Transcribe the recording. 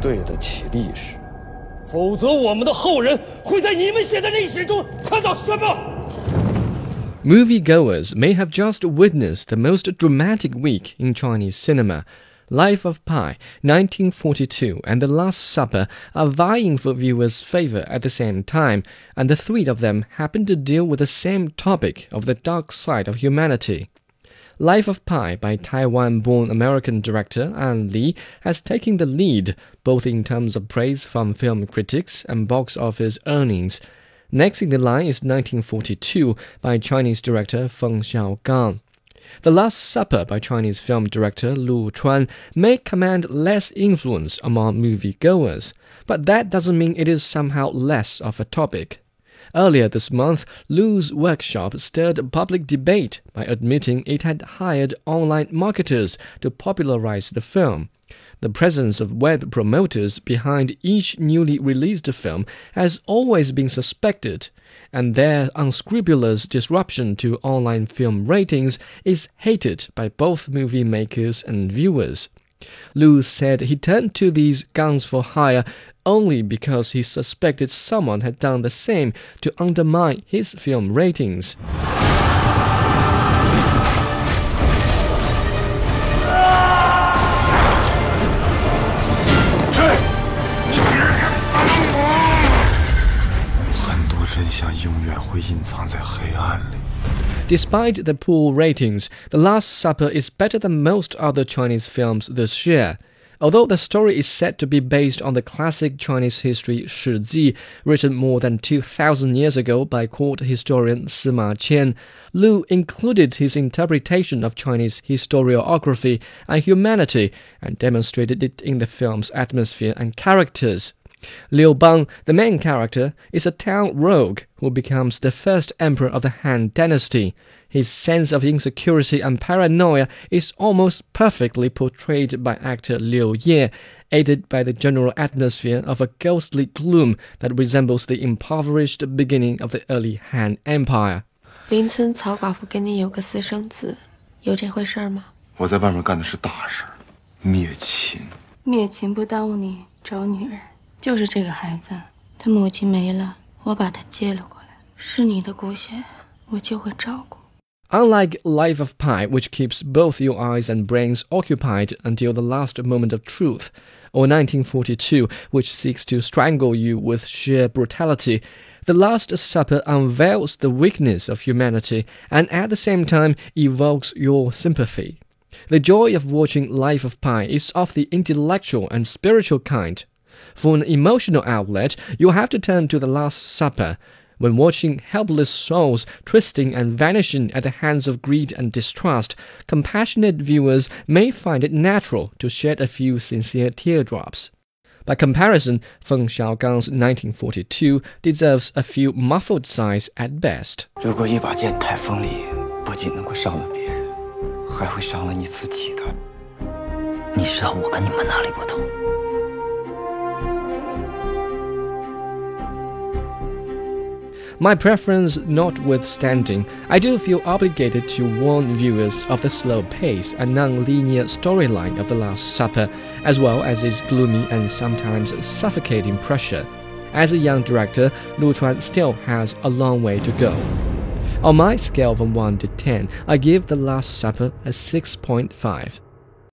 对得起历史，否则我们的后人会在你们写的历史中看到什么？Moviegoers may have just witnessed the most dramatic week in Chinese cinema. Life of Pi, 1942, and The Last Supper are vying for viewers' favor at the same time, and the three of them happen to deal with the same topic of the dark side of humanity. Life of Pi by Taiwan born American director Ang Lee has taken the lead, both in terms of praise from film critics and box office earnings. Next in the line is 1942 by Chinese director Feng Xiaogang. The Last Supper by Chinese film director Lu Chuan may command less influence among moviegoers, but that doesn't mean it is somehow less of a topic. Earlier this month, Lu's workshop stirred public debate by admitting it had hired online marketers to popularize the film. The presence of web promoters behind each newly released film has always been suspected, and their unscrupulous disruption to online film ratings is hated by both movie makers and viewers. Lu said he turned to these guns for hire only because he suspected someone had done the same to undermine his film ratings. Despite the poor ratings, The Last Supper is better than most other Chinese films this year. Although the story is said to be based on the classic Chinese history Shi Ji, written more than 2,000 years ago by court historian Sima Qian, Lu included his interpretation of Chinese historiography and humanity and demonstrated it in the film's atmosphere and characters. Liu Bang, the main character, is a town rogue who becomes the first emperor of the Han dynasty. His sense of insecurity and paranoia is almost perfectly portrayed by actor Liu Ye, aided by the general atmosphere of a ghostly gloom that resembles the impoverished beginning of the early Han Empire. 邻村曹寡妇跟你有个私生子，有这回事吗？我在外面干的是大事，灭秦。灭秦不耽误你找女人。就是这个孩子，他母亲没了，我把他接了过来，是你的骨血，我就会照顾。 Unlike Life of Pi, which keeps both your eyes and brains occupied until the last moment of truth, or 1942, which seeks to strangle you with sheer brutality, The Last Supper unveils the weakness of humanity and at the same time evokes your sympathy. The joy of watching Life of Pi is of the intellectual and spiritual kind, for an emotional outlet, you'll have to turn to The Last Supper When watching helpless souls twisting and vanishing at the hands of greed and distrust, compassionate viewers may find it natural to shed a few sincere teardrops. By comparison, Feng Xiaogang's 1942 deserves a few muffled sighs at best. 如果一把剑太锋利，不仅能够伤了别人，还会伤了你自己的。你知道我跟你们哪里不同 ？My preference notwithstanding, I do feel obligated to warn viewers of the slow pace and non-linear storyline of The Last Supper, as well as its gloomy and sometimes suffocating pressure. As a young director, Lu Chuan still has a long way to go. On my scale from 1 to 10, I give The Last Supper a 6.5.